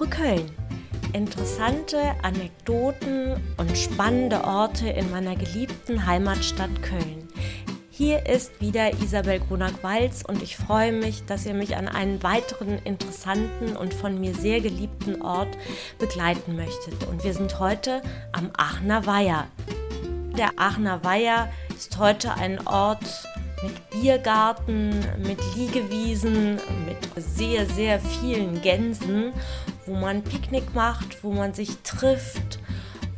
besuche Köln. Interessante Anekdoten und spannende Orte in meiner geliebten Heimatstadt Köln. Hier ist wieder Isabel Grunak-Walz und ich freue mich, dass ihr mich an einen weiteren interessanten und von mir sehr geliebten Ort begleiten möchtet. Und wir sind heute am Aachener Weiher. Der Aachener Weiher ist heute ein Ort mit Biergarten, mit Liegewiesen, mit sehr, sehr vielen Gänsen, wo man Picknick macht, wo man sich trifft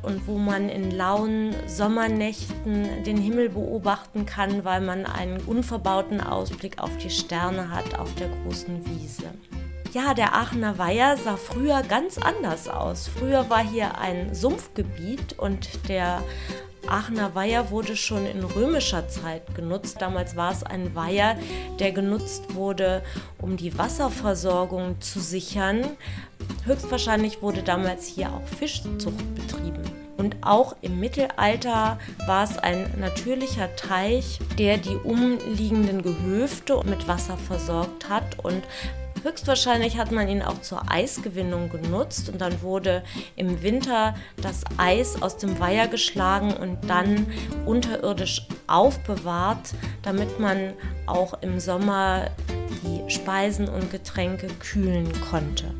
und wo man in lauen Sommernächten den Himmel beobachten kann, weil man einen unverbauten Ausblick auf die Sterne hat auf der großen Wiese. Ja, der Aachener Weiher sah früher ganz anders aus. Früher war hier ein Sumpfgebiet und der Aachener Weiher wurde schon in römischer Zeit genutzt. Damals war es ein Weiher, der genutzt wurde, um die Wasserversorgung zu sichern. Höchstwahrscheinlich wurde damals hier auch Fischzucht betrieben. Und auch im Mittelalter war es ein natürlicher Teich, der die umliegenden Gehöfte mit Wasser versorgt hat und Höchstwahrscheinlich hat man ihn auch zur Eisgewinnung genutzt und dann wurde im Winter das Eis aus dem Weiher geschlagen und dann unterirdisch aufbewahrt, damit man auch im Sommer die Speisen und Getränke kühlen konnte.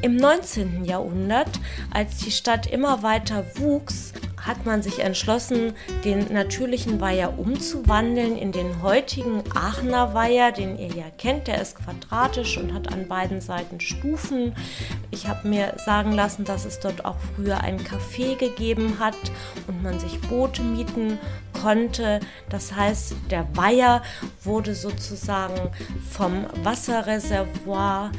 Im 19. Jahrhundert, als die Stadt immer weiter wuchs, hat man sich entschlossen, den natürlichen Weiher umzuwandeln in den heutigen Aachener Weiher, den ihr ja kennt. Der ist quadratisch und hat an beiden Seiten Stufen. Ich habe mir sagen lassen, dass es dort auch früher ein Café gegeben hat und man sich Boote mieten konnte. Das heißt, der Weiher wurde sozusagen vom Wasserreservoir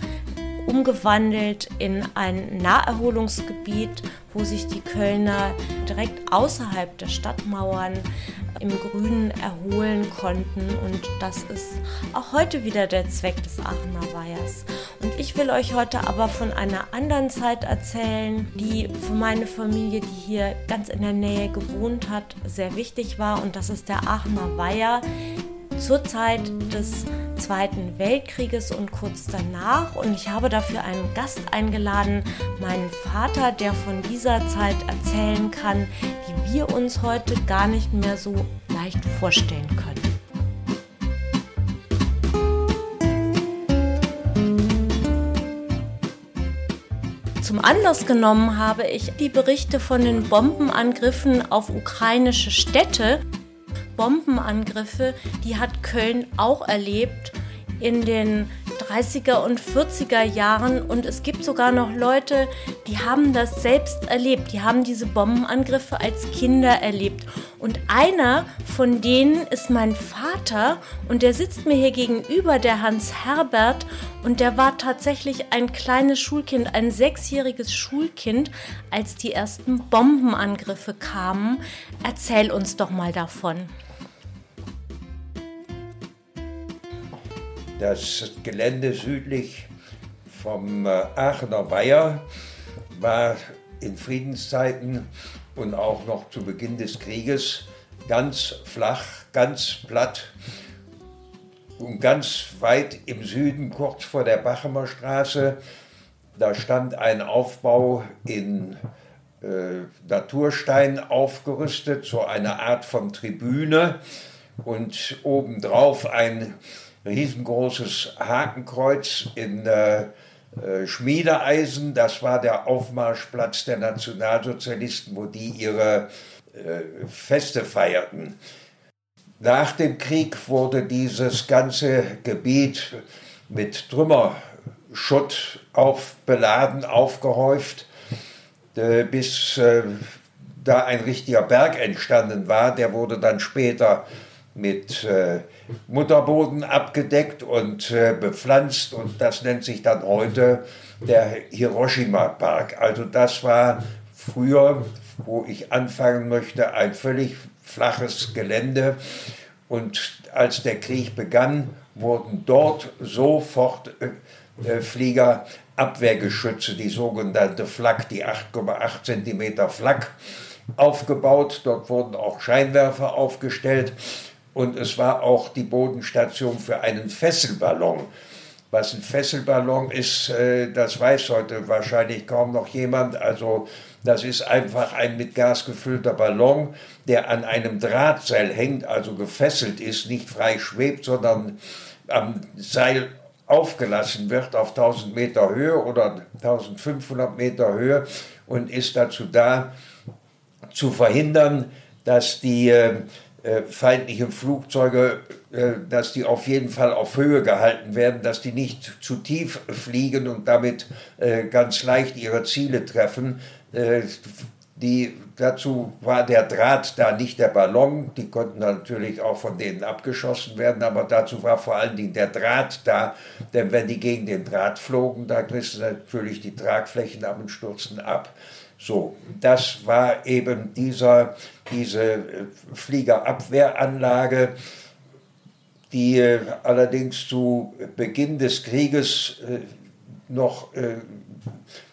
umgewandelt in ein Naherholungsgebiet, wo sich die Kölner direkt außerhalb der Stadtmauern im Grünen erholen konnten. Und das ist auch heute wieder der Zweck des Aachener Weihers. Und ich will euch heute aber von einer anderen Zeit erzählen, die für meine Familie, die hier ganz in der Nähe gewohnt hat, sehr wichtig war. Und das ist der Aachener Weiher zur Zeit des Zweiten Weltkrieges und kurz danach. Und ich habe dafür einen Gast eingeladen, meinen Vater, der von dieser Zeit erzählen kann, die wir uns heute gar nicht mehr so leicht vorstellen können. Zum Anlass genommen habe ich die Berichte von den Bombenangriffen auf ukrainische Städte Bombenangriffe, die hat Köln auch erlebt in den 30er und 40er Jahren und es gibt sogar noch Leute, die haben das selbst erlebt, die haben diese Bombenangriffe als Kinder erlebt. Und einer von denen ist mein Vater und der sitzt mir hier gegenüber, der Hans Herbert, und der war tatsächlich ein kleines Schulkind, ein sechsjähriges Schulkind, als die ersten Bombenangriffe kamen. Erzähl uns doch mal davon. Das Gelände südlich vom äh, Aachener Weiher war in Friedenszeiten und auch noch zu Beginn des Krieges ganz flach, ganz platt und ganz weit im Süden, kurz vor der Bachemer Straße. Da stand ein Aufbau in äh, Naturstein aufgerüstet, so eine Art von Tribüne und obendrauf ein riesengroßes Hakenkreuz in äh, äh, Schmiedeeisen. Das war der Aufmarschplatz der Nationalsozialisten, wo die ihre äh, Feste feierten. Nach dem Krieg wurde dieses ganze Gebiet mit Trümmerschutt aufbeladen, aufgehäuft, äh, bis äh, da ein richtiger Berg entstanden war. Der wurde dann später mit äh, Mutterboden abgedeckt und äh, bepflanzt und das nennt sich dann heute der Hiroshima Park. Also das war früher, wo ich anfangen möchte, ein völlig flaches Gelände und als der Krieg begann, wurden dort sofort äh, äh Flieger Abwehrgeschütze, die sogenannte Flak, die 8,8 cm Flak, aufgebaut. Dort wurden auch Scheinwerfer aufgestellt und es war auch die Bodenstation für einen Fesselballon. Was ein Fesselballon ist, äh, das weiß heute wahrscheinlich kaum noch jemand. Also das ist einfach ein mit Gas gefüllter Ballon, der an einem Drahtseil hängt, also gefesselt ist, nicht frei schwebt, sondern am Seil aufgelassen wird auf 1000 Meter Höhe oder 1500 Meter Höhe und ist dazu da, zu verhindern, dass die äh, feindlichen Flugzeuge, äh, dass die auf jeden Fall auf Höhe gehalten werden, dass die nicht zu tief fliegen und damit äh, ganz leicht ihre Ziele treffen. Äh, die, dazu war der Draht da nicht der Ballon, die konnten natürlich auch von denen abgeschossen werden, aber dazu war vor allen Dingen der Draht da, denn wenn die gegen den Draht flogen, da rissen natürlich die Tragflächen ab und stürzten ab. So, das war eben dieser, diese äh, Fliegerabwehranlage, die äh, allerdings zu Beginn des Krieges äh, noch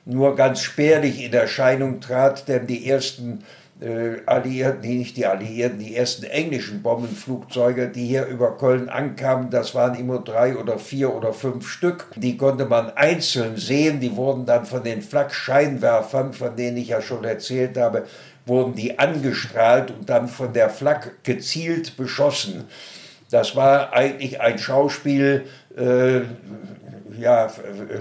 nur ganz spärlich in Erscheinung trat, denn die ersten äh, Alliierten, nee, nicht die Alliierten, die ersten englischen Bombenflugzeuge, die hier über Köln ankamen, das waren immer drei oder vier oder fünf Stück. Die konnte man einzeln sehen, die wurden dann von den Flak-Scheinwerfern, von denen ich ja schon erzählt habe, wurden die angestrahlt und dann von der Flak gezielt beschossen. Das war eigentlich ein Schauspiel, äh, ja,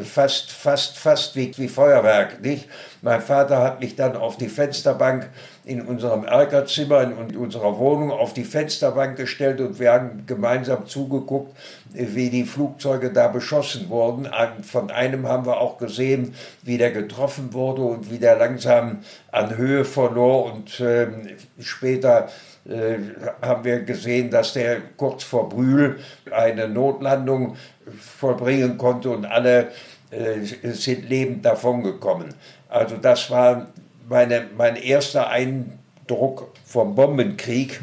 fast, fast, fast wie, wie Feuerwerk, nicht? Mein Vater hat mich dann auf die Fensterbank in unserem Erkerzimmer, in unserer Wohnung, auf die Fensterbank gestellt und wir haben gemeinsam zugeguckt, wie die Flugzeuge da beschossen wurden. Von einem haben wir auch gesehen, wie der getroffen wurde und wie der langsam an Höhe verlor und äh, später haben wir gesehen, dass der kurz vor Brühl eine Notlandung vollbringen konnte und alle äh, sind lebend davongekommen. Also das war meine, mein erster Eindruck vom Bombenkrieg.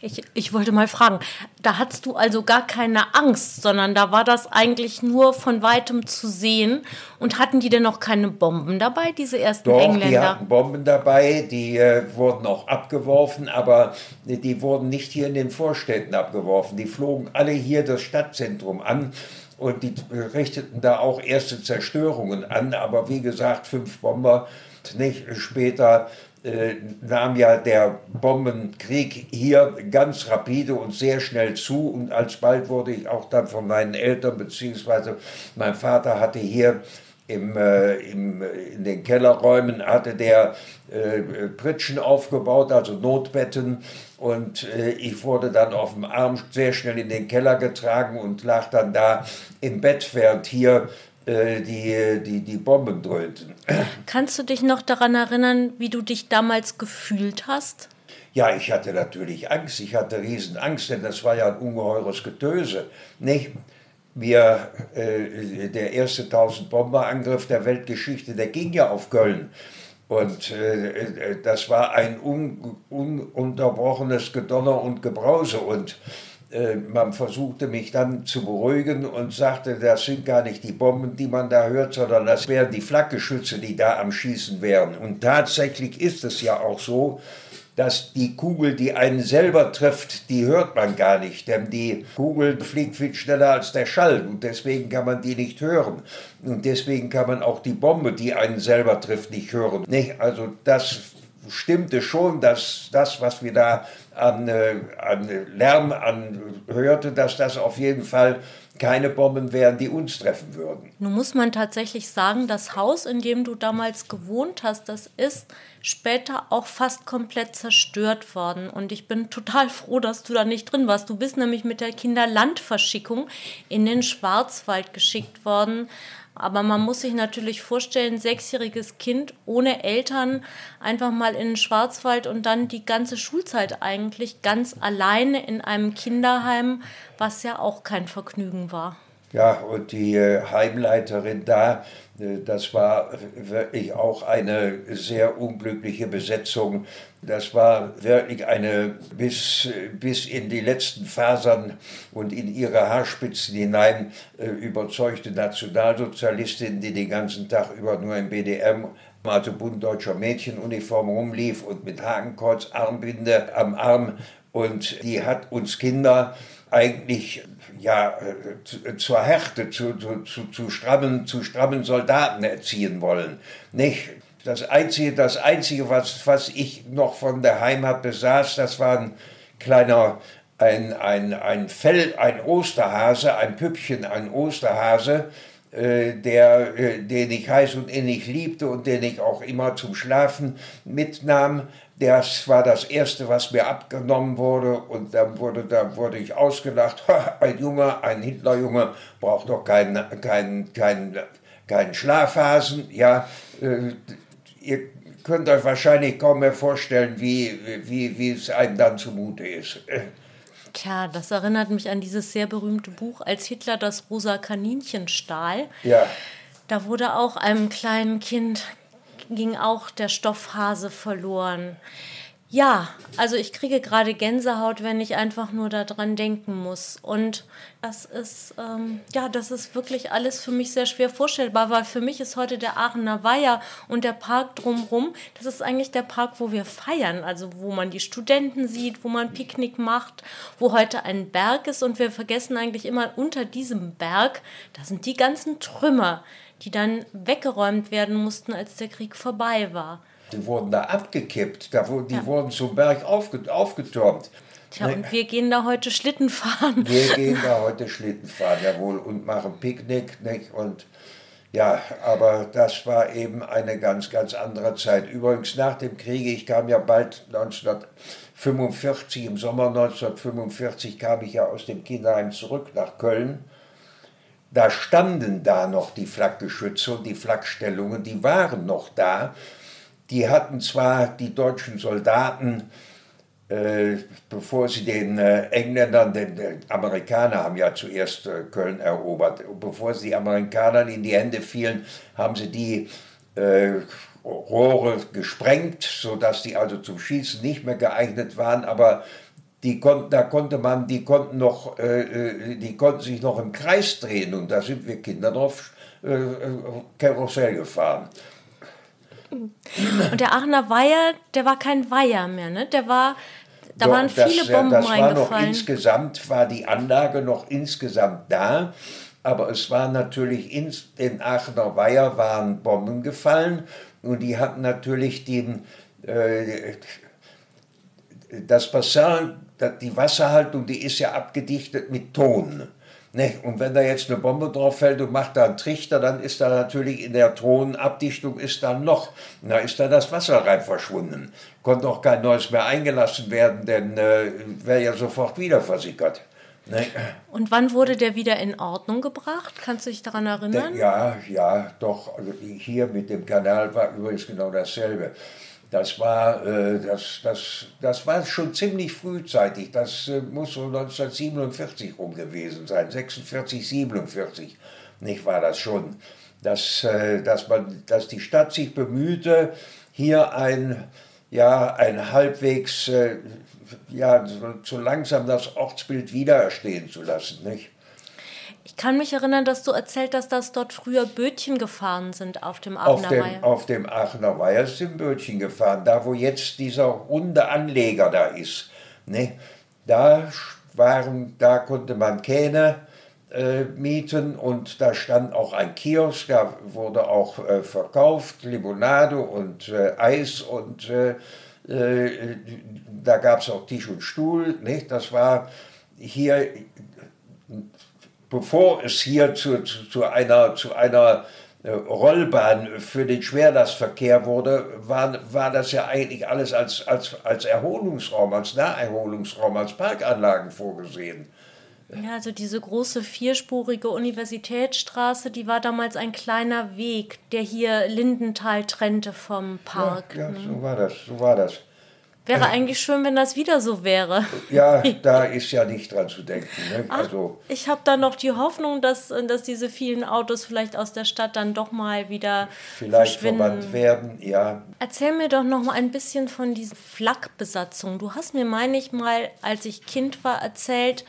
Ich, ich wollte mal fragen, da hattest du also gar keine Angst, sondern da war das eigentlich nur von weitem zu sehen. Und hatten die denn noch keine Bomben dabei, diese ersten Doch, Engländer? die hatten Bomben dabei, die äh, wurden auch abgeworfen, aber die wurden nicht hier in den Vorstädten abgeworfen. Die flogen alle hier das Stadtzentrum an und die richteten da auch erste Zerstörungen an. Aber wie gesagt, fünf Bomber nicht später nahm ja der Bombenkrieg hier ganz rapide und sehr schnell zu und alsbald wurde ich auch dann von meinen Eltern beziehungsweise mein Vater hatte hier im, äh, im, in den Kellerräumen hatte der äh, Pritschen aufgebaut, also Notbetten. Und äh, ich wurde dann auf dem Arm sehr schnell in den Keller getragen und lag dann da im Bett, während hier äh, die, die, die Bomben dröhnten. Kannst du dich noch daran erinnern, wie du dich damals gefühlt hast? Ja, ich hatte natürlich Angst. Ich hatte Riesenangst, denn das war ja ein ungeheures Getöse. Nicht? Wir, äh, der erste 1000 Bomberangriff der Weltgeschichte, der ging ja auf Köln. Und äh, äh, das war ein un, ununterbrochenes Gedonner und Gebrause. Und äh, man versuchte mich dann zu beruhigen und sagte, das sind gar nicht die Bomben, die man da hört, sondern das wären die Flakgeschütze, die da am Schießen wären. Und tatsächlich ist es ja auch so, dass die Kugel, die einen selber trifft, die hört man gar nicht, denn die Kugel fliegt viel schneller als der Schall und deswegen kann man die nicht hören. Und deswegen kann man auch die Bombe, die einen selber trifft, nicht hören. Nicht? Also das stimmte schon, dass das, was wir da an, äh, an Lärm anhörte, dass das auf jeden Fall keine Bomben wären, die uns treffen würden. Nun muss man tatsächlich sagen, das Haus, in dem du damals gewohnt hast, das ist später auch fast komplett zerstört worden. Und ich bin total froh, dass du da nicht drin warst. Du bist nämlich mit der Kinderlandverschickung in den Schwarzwald geschickt worden. Aber man muss sich natürlich vorstellen, sechsjähriges Kind ohne Eltern einfach mal in den Schwarzwald und dann die ganze Schulzeit eigentlich ganz alleine in einem Kinderheim, was ja auch kein Vergnügen war. Ja, und die äh, Heimleiterin da, äh, das war wirklich auch eine sehr unglückliche Besetzung. Das war wirklich eine bis, bis in die letzten Fasern und in ihre Haarspitzen hinein äh, überzeugte Nationalsozialistin, die den ganzen Tag über nur im BDM also Bund deutscher Mädchenuniform rumlief und mit Hakenkreuz Armbinde am Arm und die hat uns Kinder eigentlich ja, zu, zur Härte, zu, zu, zu, strammen, zu strammen Soldaten erziehen wollen. Nicht? Das Einzige, das Einzige was, was ich noch von der Heimat besaß, das war ein kleiner ein, ein, ein Fell, ein Osterhase, ein Püppchen, ein Osterhase, äh, der, äh, den ich heiß und innig liebte und den ich auch immer zum Schlafen mitnahm. Das war das Erste, was mir abgenommen wurde und dann wurde, dann wurde ich ausgelacht. ein Junge, ein Hitlerjunge braucht doch keinen, keinen, keinen, keinen Schlafhasen. Ja, äh, ihr könnt euch wahrscheinlich kaum mehr vorstellen, wie, wie, wie es einem dann zumute ist. Tja, das erinnert mich an dieses sehr berühmte Buch, als Hitler das rosa Kaninchen stahl. Ja. Da wurde auch einem kleinen Kind ging auch der Stoffhase verloren. Ja, also ich kriege gerade Gänsehaut, wenn ich einfach nur daran denken muss. Und das ist, ähm, ja, das ist wirklich alles für mich sehr schwer vorstellbar, weil für mich ist heute der Aachener Weiher und der Park drumherum, das ist eigentlich der Park, wo wir feiern, also wo man die Studenten sieht, wo man Picknick macht, wo heute ein Berg ist und wir vergessen eigentlich immer unter diesem Berg, da sind die ganzen Trümmer, die dann weggeräumt werden mussten, als der Krieg vorbei war. Die wurden da abgekippt, da, die ja. wurden zum Berg aufge, aufgetürmt. Tja, und wir gehen da heute Schlitten fahren. Wir gehen da heute Schlitten fahren, jawohl, und machen Picknick. Nicht? Und ja, aber das war eben eine ganz, ganz andere Zeit. Übrigens nach dem Krieg, ich kam ja bald 1945, im Sommer 1945 kam ich ja aus dem Kinderheim zurück nach Köln. Da standen da noch die Flakgeschütze und die Flakstellungen, die waren noch da die hatten zwar die deutschen Soldaten, äh, bevor sie den äh, Engländern, den, den Amerikaner haben ja zuerst äh, Köln erobert, bevor sie Amerikanern in die Hände fielen, haben sie die äh, Rohre gesprengt, sodass die also zum Schießen nicht mehr geeignet waren, aber die konnten, da konnte man, die konnten noch, äh, äh, die konnten sich noch im Kreis drehen. Und da sind wir Kinder drauf Karussell gefahren. Und der Aachener Weiher, der war kein Weiher mehr, ne? Der war, da Doch, waren viele das, Bomben das war Noch insgesamt war die Anlage noch insgesamt da, aber es war natürlich in den Aachener Weiher waren Bomben gefallen und die hatten natürlich den, äh, das Bassin, die Wasserhaltung, die ist ja abgedichtet mit Ton. Ne? Und wenn da jetzt eine Bombe drauf fällt und macht da einen Trichter, dann ist da natürlich in der Thronabdichtung ist dann noch, da ist da das Wasser rein verschwunden. Konnte auch kein neues mehr eingelassen werden, denn äh, wäre ja sofort wieder versickert. Ne? Und wann wurde der wieder in Ordnung gebracht? Kannst du dich daran erinnern? Ja, ja, doch. Also hier mit dem Kanal war übrigens genau dasselbe. Das war, äh, das, das, das war schon ziemlich frühzeitig. Das äh, muss so 1947 rum gewesen sein, 46, 47, nicht war das schon. Dass, äh, dass, man, dass die Stadt sich bemühte, hier ein, ja, ein halbwegs, äh, ja, so, so langsam das Ortsbild wiedererstehen zu lassen. Nicht? Ich kann mich erinnern, dass du erzählt hast, dass dort früher Bötchen gefahren sind auf dem Aachener auf dem, Weiher. Auf dem Aachener Weiher sind Bötchen gefahren, da wo jetzt dieser runde Anleger da ist. Ne? Da, waren, da konnte man Kähne äh, mieten und da stand auch ein Kiosk, da wurde auch äh, verkauft, Limonade und äh, Eis und äh, äh, da gab es auch Tisch und Stuhl. Nicht? Das war hier bevor es hier zu, zu, zu einer, zu einer äh, Rollbahn für den Schwerlastverkehr wurde, war, war das ja eigentlich alles als, als, als Erholungsraum, als Naherholungsraum, als Parkanlagen vorgesehen. Ja, also diese große vierspurige Universitätsstraße, die war damals ein kleiner Weg, der hier Lindenthal trennte vom Park. Ja, ja ne? so war das, so war das. Wäre eigentlich schön, wenn das wieder so wäre. Ja, da ist ja nicht dran zu denken. Ne? Ach, also, ich habe da noch die Hoffnung, dass, dass diese vielen Autos vielleicht aus der Stadt dann doch mal wieder vielleicht verbannt werden, ja. Erzähl mir doch noch mal ein bisschen von dieser Flakbesatzung. Du hast mir, meine ich mal, als ich Kind war, erzählt,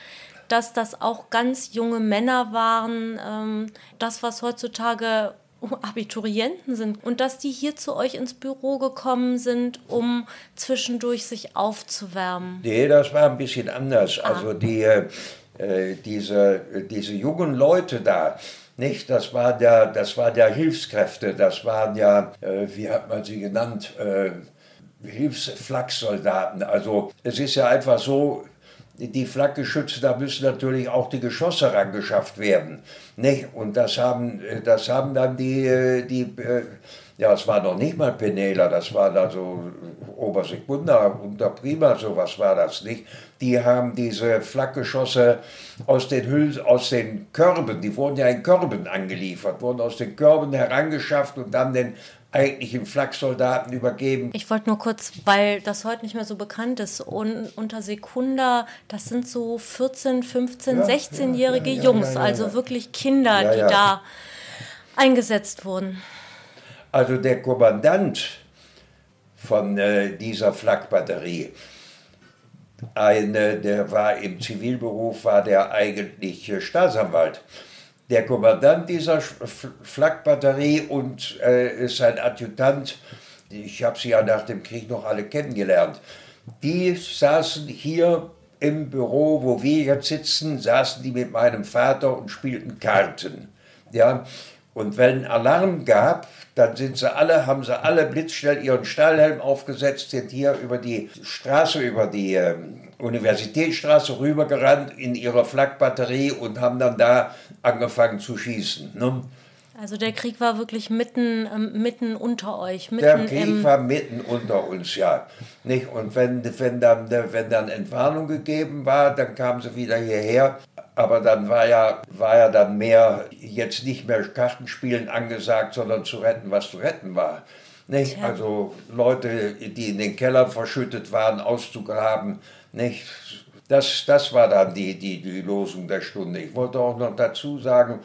dass das auch ganz junge Männer waren. Ähm, das, was heutzutage Abiturienten sind und dass die hier zu euch ins Büro gekommen sind, um zwischendurch sich aufzuwärmen. Nee, das war ein bisschen anders. Ah. Also die, äh, äh, diese, diese jungen Leute da, nicht? Das waren ja, das waren ja Hilfskräfte, das waren ja, äh, wie hat man sie genannt, äh, Hilfsflaksoldaten. Also es ist ja einfach so, die Flakgeschütze, da müssen natürlich auch die Geschosse rangeschafft werden. Nicht? Und das haben, das haben dann die, äh, die äh, ja, es war noch nicht mal Penela, das war da so Obersekunda, unter Prima, sowas war das nicht. Die haben diese Flakgeschosse aus den Hülsen, aus den Körben, die wurden ja in Körben angeliefert, wurden aus den Körben herangeschafft und dann den eigentlichen Flaksoldaten übergeben. Ich wollte nur kurz, weil das heute nicht mehr so bekannt ist, und unter Sekunda, das sind so 14, 15, ja, 16-jährige ja, ja, Jungs, also wirklich Kinder, die da eingesetzt wurden. Also der Kommandant von äh, dieser Flakbatterie, eine, der war im Zivilberuf, war der eigentlich äh, Staatsanwalt. Der Kommandant dieser Flakbatterie und äh, sein Adjutant, ich habe sie ja nach dem Krieg noch alle kennengelernt, die saßen hier im Büro, wo wir jetzt sitzen, saßen die mit meinem Vater und spielten Karten. Ja, und wenn Alarm gab, dann sind sie alle, haben sie alle blitzschnell ihren Stahlhelm aufgesetzt, sind hier über die Straße, über die äh, Universitätsstraße rübergerannt in ihrer Flakbatterie und haben dann da angefangen zu schießen. Ne? Also der Krieg war wirklich mitten, ähm, mitten unter euch. Mitten der Krieg war mitten unter uns, ja. Nicht? Und wenn, wenn, dann, wenn dann Entwarnung gegeben war, dann kamen sie wieder hierher. Aber dann war ja, war ja dann mehr, jetzt nicht mehr Kartenspielen angesagt, sondern zu retten, was zu retten war. Nicht? Also Leute, die in den Keller verschüttet waren, auszugraben. Nicht? Das, das war dann die, die, die Losung der Stunde. Ich wollte auch noch dazu sagen,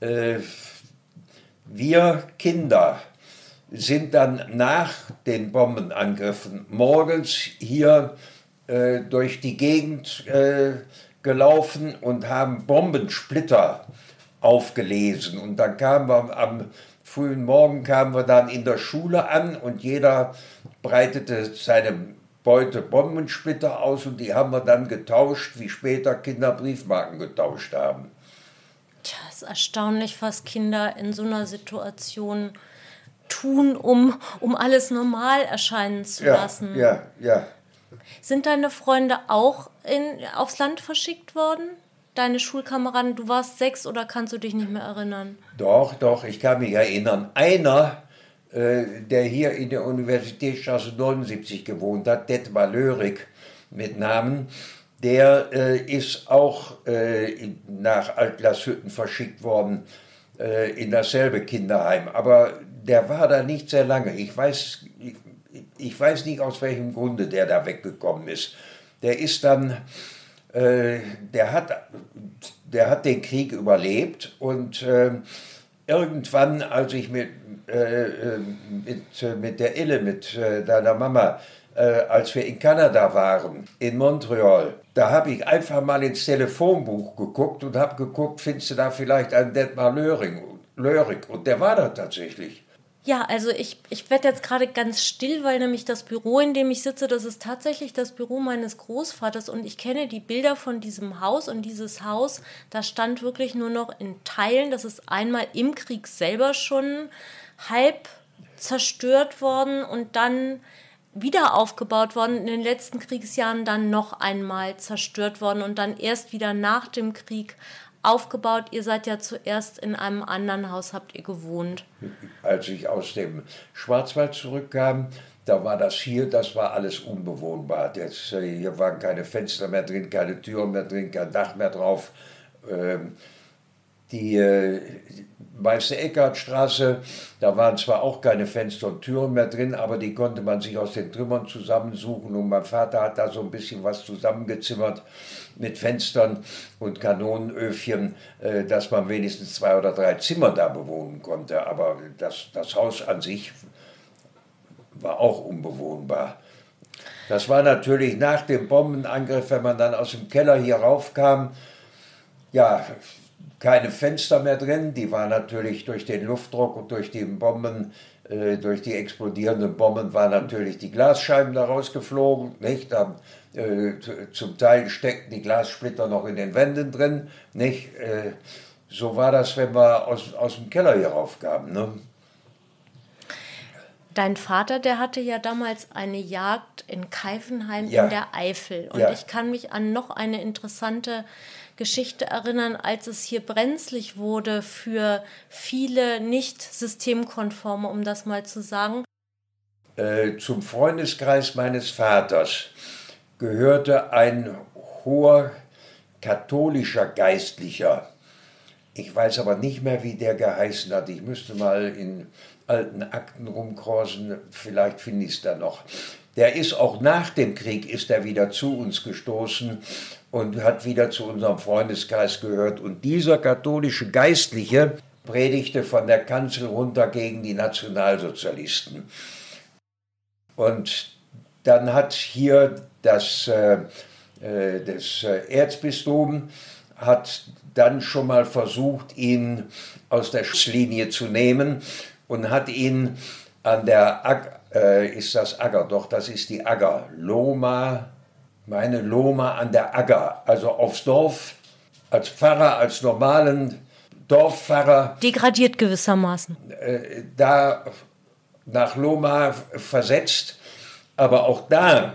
äh, wir Kinder sind dann nach den Bombenangriffen morgens hier äh, durch die Gegend äh, gelaufen und haben Bombensplitter aufgelesen. Und dann kamen wir am frühen Morgen kamen wir dann in der Schule an und jeder breitete seine Beute Bombensplitter aus und die haben wir dann getauscht, wie später Kinder Briefmarken getauscht haben. Tja, ist erstaunlich, was Kinder in so einer Situation tun, um, um alles normal erscheinen zu ja, lassen. Ja, ja. Sind deine Freunde auch in, aufs Land verschickt worden? Deine Schulkameraden, du warst sechs oder kannst du dich nicht mehr erinnern? Doch, doch, ich kann mich erinnern. Einer, äh, der hier in der Universitätsstraße 79 gewohnt hat, Detmar Lörig mit Namen, der äh, ist auch äh, nach Altglashütten verschickt worden äh, in dasselbe Kinderheim. Aber der war da nicht sehr lange. Ich weiß, ich, weiß nicht, aus welchem Grunde der da weggekommen ist. Der ist dann, äh, der, hat, der hat den Krieg überlebt und äh, irgendwann, als ich mit, äh, äh mit, äh, mit der Ille, mit äh, deiner Mama, als wir in Kanada waren, in Montreal, da habe ich einfach mal ins Telefonbuch geguckt und habe geguckt, findest du da vielleicht einen Detmar Löring, Lörig? Und der war da tatsächlich. Ja, also ich, ich werde jetzt gerade ganz still, weil nämlich das Büro, in dem ich sitze, das ist tatsächlich das Büro meines Großvaters und ich kenne die Bilder von diesem Haus und dieses Haus, da stand wirklich nur noch in Teilen. Das ist einmal im Krieg selber schon halb zerstört worden und dann wieder aufgebaut worden, in den letzten Kriegsjahren dann noch einmal zerstört worden und dann erst wieder nach dem Krieg aufgebaut. Ihr seid ja zuerst in einem anderen Haus, habt ihr gewohnt. Als ich aus dem Schwarzwald zurückkam, da war das hier, das war alles unbewohnbar. Das, äh, hier waren keine Fenster mehr drin, keine Türen mehr drin, kein Dach mehr drauf. Ähm, die äh, Meister Eckartstraße, da waren zwar auch keine Fenster und Türen mehr drin, aber die konnte man sich aus den Trümmern zusammensuchen und mein Vater hat da so ein bisschen was zusammengezimmert mit Fenstern und Kanonenöfchen, äh, dass man wenigstens zwei oder drei Zimmer da bewohnen konnte. Aber das, das Haus an sich war auch unbewohnbar. Das war natürlich nach dem Bombenangriff, wenn man dann aus dem Keller hier raufkam, ja, keine Fenster mehr drin. Die waren natürlich durch den Luftdruck und durch die Bomben, äh, durch die explodierenden Bomben, waren natürlich die Glasscheiben da rausgeflogen. Nicht? Da Äh, zum Teil steckten die Glassplitter noch in den Wänden drin. Nicht? Äh, so war das, wenn wir aus, aus dem Keller hier raufkamen. Ne? Dein Vater, der hatte ja damals eine Jagd in Keifenheim ja. in der Eifel. Und ja. ich kann mich an noch eine interessante Geschichte erinnern, als es hier brenzlig wurde für viele nicht systemkonforme, um das mal zu sagen. Äh, zum Freundeskreis meines Vaters gehörte ein hoher katholischer Geistlicher. Ich weiß aber nicht mehr, wie der geheißen hat. Ich müsste mal in alten Akten rumkreuzen, vielleicht finde ich es da noch. Der ist auch nach dem Krieg ist er wieder zu uns gestoßen und hat wieder zu unserem Freundeskreis gehört. Und dieser katholische Geistliche predigte von der Kanzel runter gegen die Nationalsozialisten. Und dann hat hier das, äh, äh das Erzbistum hat dann schon mal versucht, ihn aus der Schusslinie zu nehmen und hat ihn an der, Ag äh, ist das Agger, doch, das ist die Agger, Loma, meine Loma an der Agger, also aufs Dorf, als Pfarrer, als normalen Dorfpfarrer. Degradiert gewissermaßen. Äh, da nach Loma versetzt, aber auch da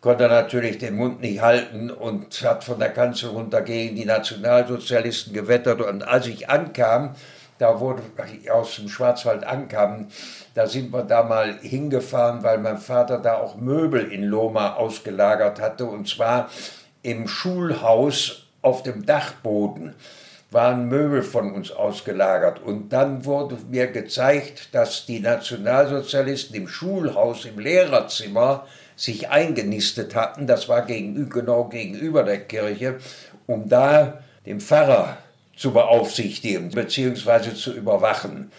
konnte er natürlich den Mund nicht halten und hat von der Kanzel runter gegen die Nationalsozialisten gewettert. Und als ich ankam, da wurde aus dem Schwarzwald ankam, da sind wir da mal hingefahren, weil mein Vater da auch Möbel in Loma ausgelagert hatte und zwar im Schulhaus auf dem Dachboden waren Möbel von uns ausgelagert. Und dann wurde mir gezeigt, dass die Nationalsozialisten im Schulhaus, im Lehrerzimmer sich eingenistet hatten. Das war gegenüber, genau gegenüber der Kirche, um da den Pfarrer zu beaufsichtigen bzw. zu überwachen.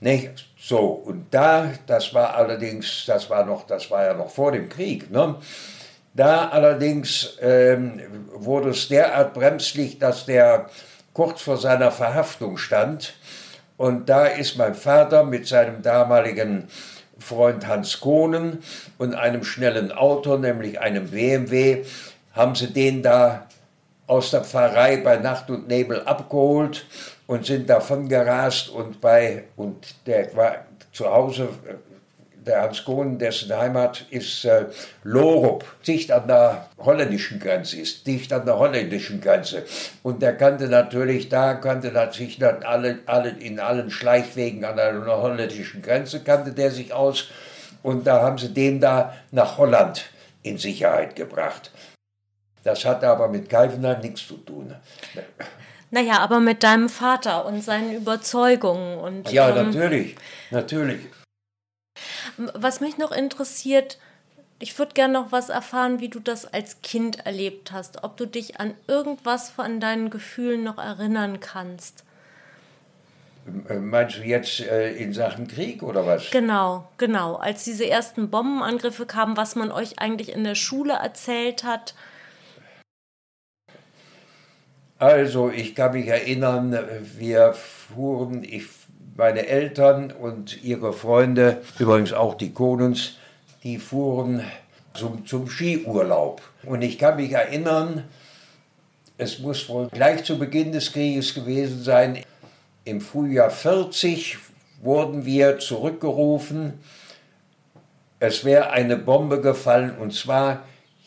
Nicht? So, und da, das war allerdings, das war noch, das war ja noch vor dem Krieg, ne? Da allerdings ähm, wurde es derart bremslich, dass der kurz vor seiner Verhaftung stand. Und da ist mein Vater mit seinem damaligen Freund Hans Kohnen und einem schnellen Auto, nämlich einem BMW, haben sie den da aus der Pfarrei bei Nacht und Nebel abgeholt und sind davon gerast und bei und der war zu Hause der Hans Kohn, dessen Heimat ist äh, Lorup, dicht an der holländischen Grenze ist, dicht an der holländischen Grenze. Und der kannte natürlich, da kannte sich dann alle, alle, in allen Schleichwegen an der holländischen Grenze kannte der sich aus. Und da haben sie den da nach Holland in Sicherheit gebracht. Das hatte aber mit Kalvenheim nichts zu tun. Naja, aber mit deinem Vater und seinen Überzeugungen. Und, ja, ähm, natürlich, natürlich. Was mich noch interessiert, ich würde gerne noch was erfahren, wie du das als Kind erlebt hast. Ob du dich an irgendwas von deinen Gefühlen noch erinnern kannst. Äh, meinst du jetzt äh, in Sachen Krieg oder was? Genau, genau. Als diese ersten Bombenangriffe kamen, was man euch eigentlich in der Schule erzählt hat. Also, ich kann mich erinnern, wir fuhren, ich, meine Eltern und ihre Freunde, übrigens auch die Konens, die fuhren zum, zum Skiurlaub. Und ich kann mich erinnern, es muss wohl gleich zu Beginn des Krieges gewesen sein, im Frühjahr 40 wurden wir zurückgerufen, es wäre eine Bombe gefallen und zwar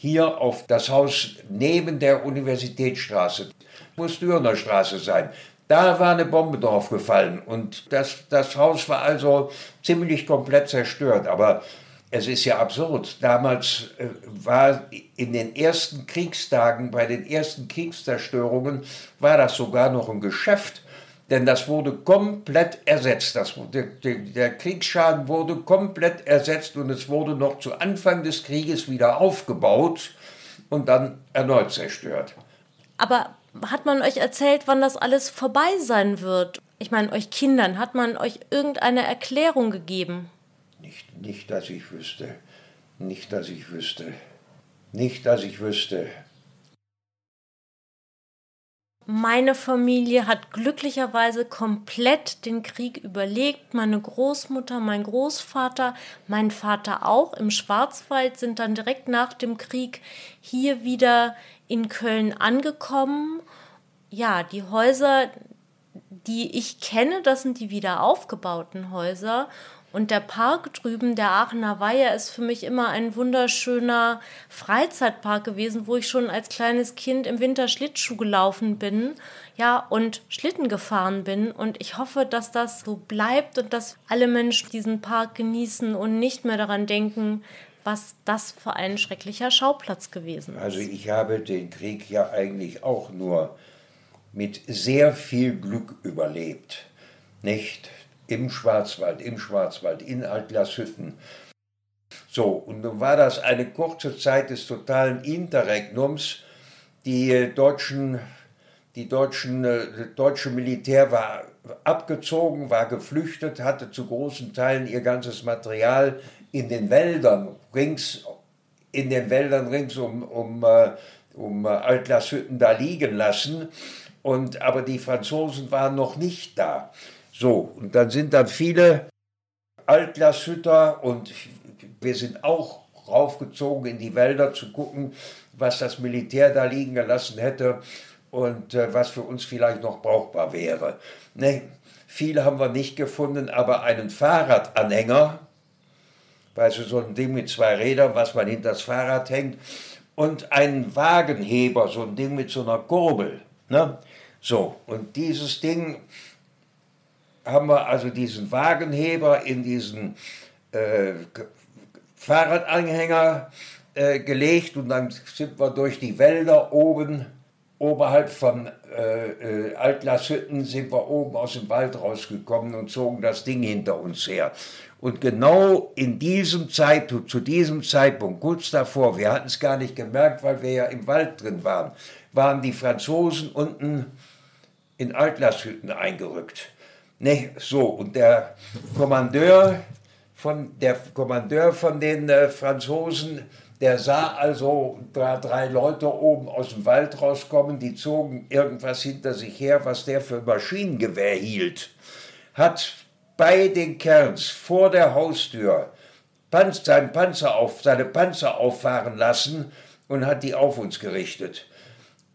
hier auf das Haus neben der Universitätsstraße muss Dürner Straße sein. Da war eine Bombe drauf gefallen und das, das Haus war also ziemlich komplett zerstört. Aber es ist ja absurd. Damals äh, war in den ersten Kriegstagen, bei den ersten Kriegszerstörungen, war das sogar noch ein Geschäft. Denn das wurde komplett ersetzt. Das, der, der Kriegsschaden wurde komplett ersetzt und es wurde noch zu Anfang des Krieges wieder aufgebaut und dann erneut zerstört. Aber hat man euch erzählt, wann das alles vorbei sein wird? Ich meine, euch Kindern, hat man euch irgendeine Erklärung gegeben? Nicht, nicht, dass ich wüsste. Nicht, dass ich wüsste. Nicht, dass ich wüsste. Meine Familie hat glücklicherweise komplett den Krieg überlegt. Meine Großmutter, mein Großvater, mein Vater auch im Schwarzwald sind dann direkt nach dem Krieg hier wieder in Köln angekommen. Ja, die Häuser, die ich kenne, das sind die wieder aufgebauten Häuser. Und der Park drüben, der Aachener Weiher, ist für mich immer ein wunderschöner Freizeitpark gewesen, wo ich schon als kleines Kind im Winter Schlittschuh gelaufen bin, ja, und Schlitten gefahren bin. Und ich hoffe, dass das so bleibt und dass alle Menschen diesen Park genießen und nicht mehr daran denken, was das für ein schrecklicher Schauplatz gewesen ist. Also ich habe den Krieg ja eigentlich auch nur mit sehr viel Glück überlebt. Nicht? Im Schwarzwald, im Schwarzwald, in Altglashütten. So, und nun war das eine kurze Zeit des totalen Interregnums. Die deutschen, die deutschen, das äh, deutsche Militär war abgezogen, war geflüchtet, hatte zu großen Teilen ihr ganzes Material in den Wäldern rings, in den Wäldern rings um, um, äh, um äh, Altglashütten da liegen lassen. Und, aber die Franzosen waren noch nicht da. So, und dann sind dann viele Altglashütter und wir sind auch raufgezogen in die Wälder zu gucken, was das Militär da liegen gelassen hätte und äh, was für uns vielleicht noch brauchbar wäre. Ne, viele haben wir nicht gefunden, aber einen Fahrradanhänger, weißt du, so ein Ding mit zwei Rädern, was man hinter das Fahrrad hängt, und einen Wagenheber, so ein Ding mit so einer Kurbel. Ne? So, und dieses Ding haben wir also diesen Wagenheber in diesen äh, Fahrradanhänger äh, gelegt und dann sind wir durch die Wälder oben, oberhalb von äh, äh, Altglashütten, sind wir oben aus dem Wald rausgekommen und zogen das Ding hinter uns her. Und genau in diesem Zeitpunkt, zu diesem Zeitpunkt, kurz davor, wir hatten es gar nicht gemerkt, weil wir ja im Wald drin waren, waren die Franzosen unten in Altglashütten eingerückt. Ne, so, und der Kommandeur von, der Kommandeur von den äh, Franzosen, der sah also drei, Leute oben aus dem Wald rauskommen, die zogen irgendwas hinter sich her, was der für Maschinengewehr hielt, hat bei den Kerns vor der Haustür Panz, seinen Panzer auf, seine Panzer auffahren lassen und hat die auf uns gerichtet.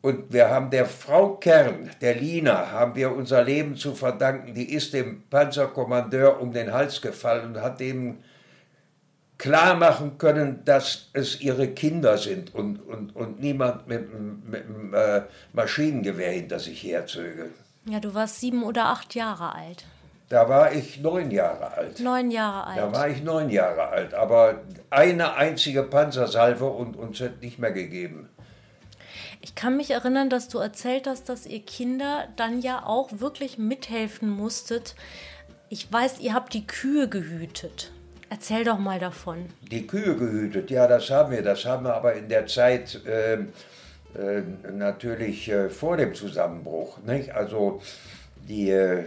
Und wir haben der Frau Kern, der Lina, haben wir unser Leben zu verdanken. Die ist dem Panzerkommandeur um den Hals gefallen und hat dem klar machen können, dass es ihre Kinder sind und, und, und niemand mit, mit einem äh, Maschinengewehr hinter sich herzöge. Ja, du warst sieben oder acht Jahre alt. Da war ich neun Jahre alt. Neun Jahre alt. Da war ich neun Jahre alt, aber eine einzige Panzersalve und uns hat nicht mehr gegeben. Ich kann mich erinnern, dass du erzählt hast, dass ihr Kinder dann ja auch wirklich mithelfen musstet. Ich weiß, ihr habt die Kühe gehütet. Erzähl doch mal davon. Die Kühe gehütet, ja, das haben wir. Das haben wir aber in der Zeit äh, äh, natürlich äh, vor dem Zusammenbruch. Nicht? Also die äh,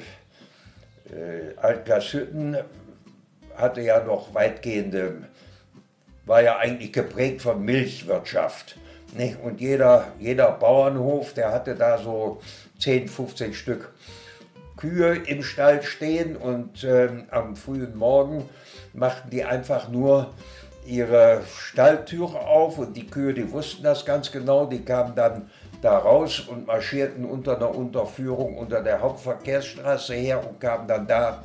äh Altglashütten hatte ja noch weitgehende, war ja eigentlich geprägt von Milchwirtschaft. Nicht? Und jeder, jeder Bauernhof, der hatte da so 10, 15 Stück Kühe im Stall stehen und ähm, am frühen Morgen machten die einfach nur ihre Stalltüre auf und die Kühe, die wussten das ganz genau, die kamen dann da raus und marschierten unter einer Unterführung unter der Hauptverkehrsstraße her und kamen dann da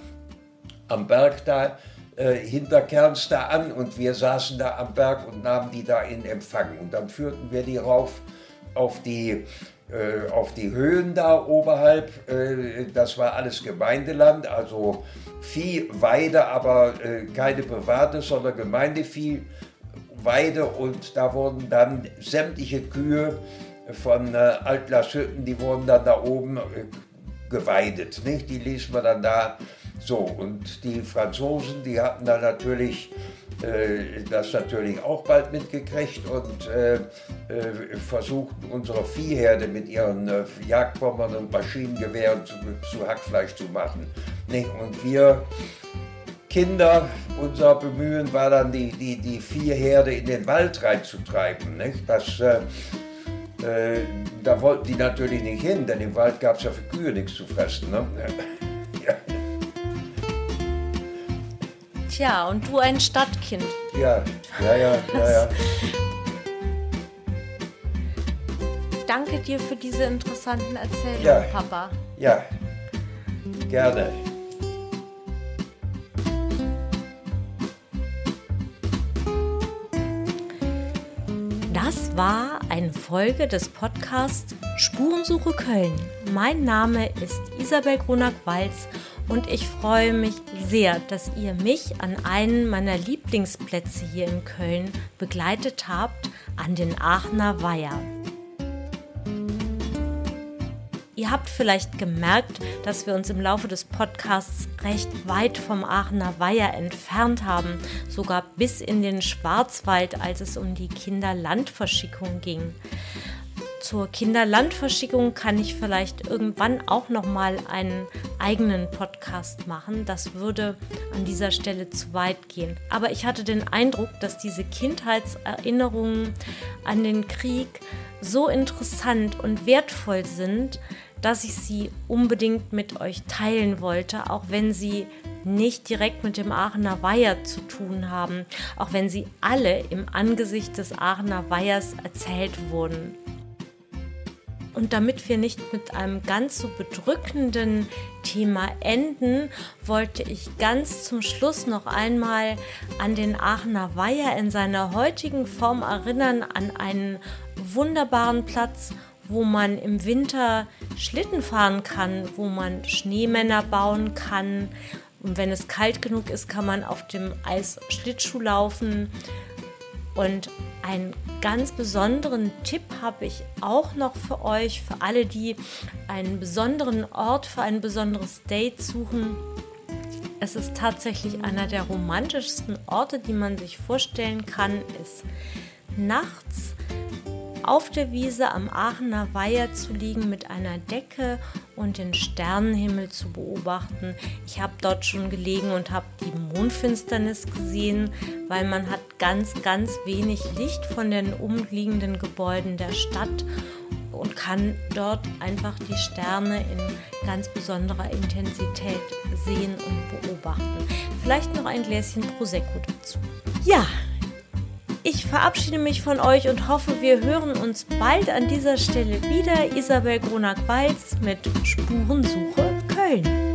am Berg da äh, hinter Kerns da an und wir saßen da am Berg und nahmen die da in Empfang. Und dann führten wir die rauf auf die, äh, auf die Höhen da oberhalb. Äh, das war alles Gemeindeland, also Viehweide, aber äh, keine private, sondern Gemeindeviehweide. Und da wurden dann sämtliche Kühe von äh, Altlaschütten, die wurden dann da oben äh, geweidet. Nicht? Die ließen wir dann da so, und die Franzosen, die hatten da natürlich äh, das natürlich auch bald mitgekriegt und äh, äh, versuchten unsere Viehherde mit ihren äh, Jagdbombern und Maschinengewehren zu, zu, Hackfleisch zu machen. Nicht? Und wir Kinder, unser Bemühen war dann, die, die, die Viehherde in den Wald reinzutreiben. Nicht? Das, äh, da wollten die natürlich nicht hin, denn im Wald gab es ja für Kühe nichts zu fressen. Ne? Ja. Tja, und du ein Stadtkind. Ja, ja, ja, ja, ja. Danke dir für diese interessanten Erzählungen, Ja. Papa. Ja, gerne. Das war eine Folge des Podcasts Spurensuche Köln. Mein Name ist Isabel Grunack-Walz und ich freue mich sehr, dass ihr mich an einen meiner Lieblingsplätze hier in Köln begleitet habt, an den Aachener Weiher. Ihr habt vielleicht gemerkt, dass wir uns im Laufe des Podcasts recht weit vom Aachener Weiher entfernt haben, sogar bis in den Schwarzwald, als es um die Kinderlandverschickung ging. Zur Kinderlandverschickung kann ich vielleicht irgendwann auch noch mal einen eigenen Podcast machen. Das würde an dieser Stelle zu weit gehen. Aber ich hatte den Eindruck, dass diese Kindheitserinnerungen an den Krieg so interessant und wertvoll sind, dass ich sie unbedingt mit euch teilen wollte, auch wenn sie nicht direkt mit dem Aachener Weiher zu tun haben, auch wenn sie alle im Angesicht des Aachener Weihers erzählt wurden. Und damit wir nicht mit einem ganz so bedrückenden Thema enden, wollte ich ganz zum Schluss noch einmal an den Aachener Weiher in seiner heutigen Form erinnern, an einen wunderbaren Platz, wo man im Winter Schlitten fahren kann, wo man Schneemänner bauen kann. Und wenn es kalt genug ist, kann man auf dem Eis Schlittschuh laufen. Und einen ganz besonderen Tipp habe ich auch noch für euch, für alle, die einen besonderen Ort für ein besonderes Date suchen. Es ist tatsächlich einer der romantischsten Orte, die man sich vorstellen kann, ist nachts auf der Wiese am Aachener Weiher zu liegen mit einer Decke und den Sternenhimmel zu beobachten. Ich habe dort schon gelegen und habe die Mondfinsternis gesehen, weil man hat ganz, ganz wenig Licht von den umliegenden Gebäuden der Stadt und kann dort einfach die Sterne in ganz besonderer Intensität sehen und beobachten. Vielleicht noch ein Gläschen Prosecco dazu. Ja, ich verabschiede mich von euch und hoffe, wir hören uns bald an dieser Stelle wieder. Isabel Gronack-Walz mit Spurensuche Köln.